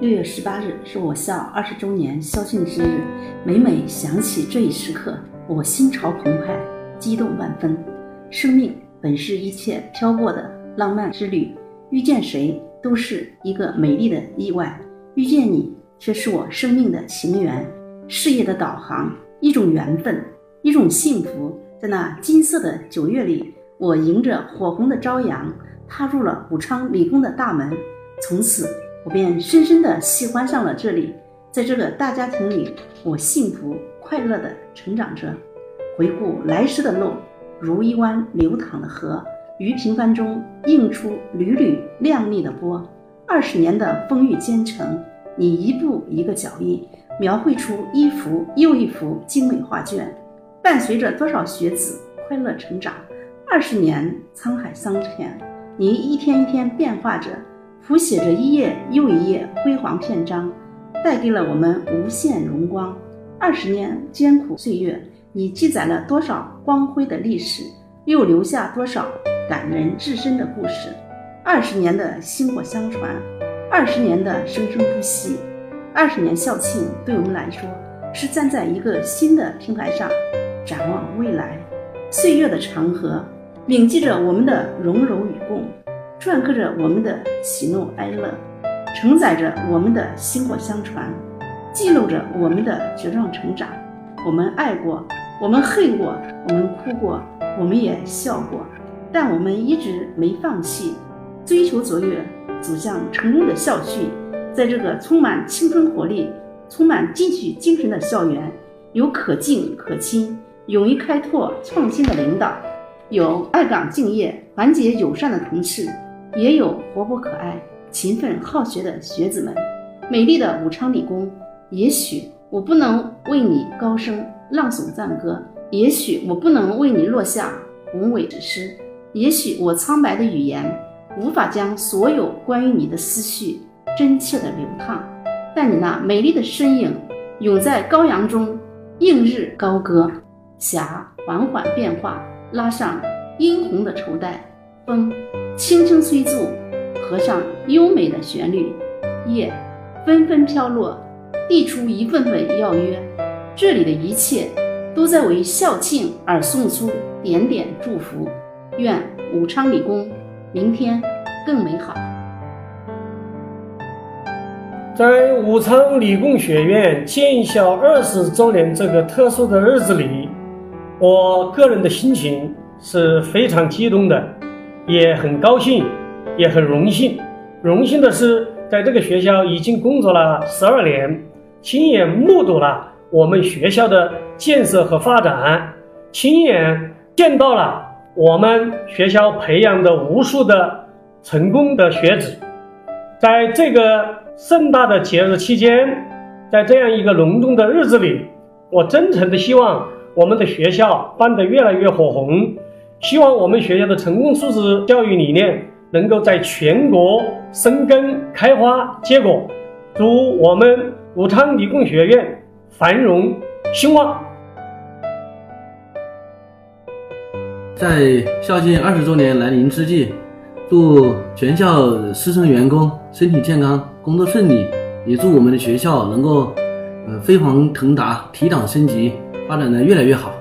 六月十八日是我校二十周年校庆之日，每每想起这一时刻，我心潮澎湃，激动万分。生命本是一切飘过的浪漫之旅，遇见谁都是一个美丽的意外，遇见你却是我生命的情缘，事业的导航，一种缘分，一种幸福。在那金色的九月里，我迎着火红的朝阳，踏入了武昌理工的大门，从此。我便深深的喜欢上了这里，在这个大家庭里，我幸福快乐的成长着。回顾来时的路，如一湾流淌的河，于平凡中映出缕缕亮丽的波。二十年的风雨兼程，你一步一个脚印，描绘出一幅又一幅精美画卷，伴随着多少学子快乐成长。二十年沧海桑田，你一天一天变化着。谱写着一页又一页辉煌篇章，带给了我们无限荣光。二十年艰苦岁月，你记载了多少光辉的历史，又留下多少感人至深的故事。二十年的薪火相传，二十年的生生不息。二十年校庆对我们来说，是站在一个新的平台上展望未来。岁月的长河，铭记着我们的荣辱与共。篆刻着我们的喜怒哀乐，承载着我们的薪火相传，记录着我们的茁壮成长。我们爱过，我们恨过，我们哭过，我们也笑过，但我们一直没放弃，追求卓越，走向成功的校训。在这个充满青春活力、充满进取精神的校园，有可敬可亲、勇于开拓创新的领导，有爱岗敬业、团结友善的同事。也有活泼可爱、勤奋好学的学子们。美丽的武昌理工，也许我不能为你高声朗诵赞歌，也许我不能为你落下宏伟之诗，也许我苍白的语言无法将所有关于你的思绪真切的流淌。但你那美丽的身影，永在高阳中映日高歌。霞缓缓变化，拉上殷红的绸带。风。轻轻吹奏，合上优美的旋律，叶纷纷飘落，递出一份份邀约。这里的一切都在为校庆而送出点点祝福。愿武昌理工明天更美好。在武昌理工学院建校二十周年这个特殊的日子里，我个人的心情是非常激动的。也很高兴，也很荣幸。荣幸的是，在这个学校已经工作了十二年，亲眼目睹了我们学校的建设和发展，亲眼见到了我们学校培养的无数的成功的学子。在这个盛大的节日期间，在这样一个隆重的日子里，我真诚的希望我们的学校办得越来越火红。希望我们学校的成功素质教育理念能够在全国生根开花结果。祝我们武昌理工学院繁荣兴旺！在校庆二十周年来临之际，祝全校师生员工身体健康，工作顺利，也祝我们的学校能够呃飞黄腾达，提档升级，发展的越来越好。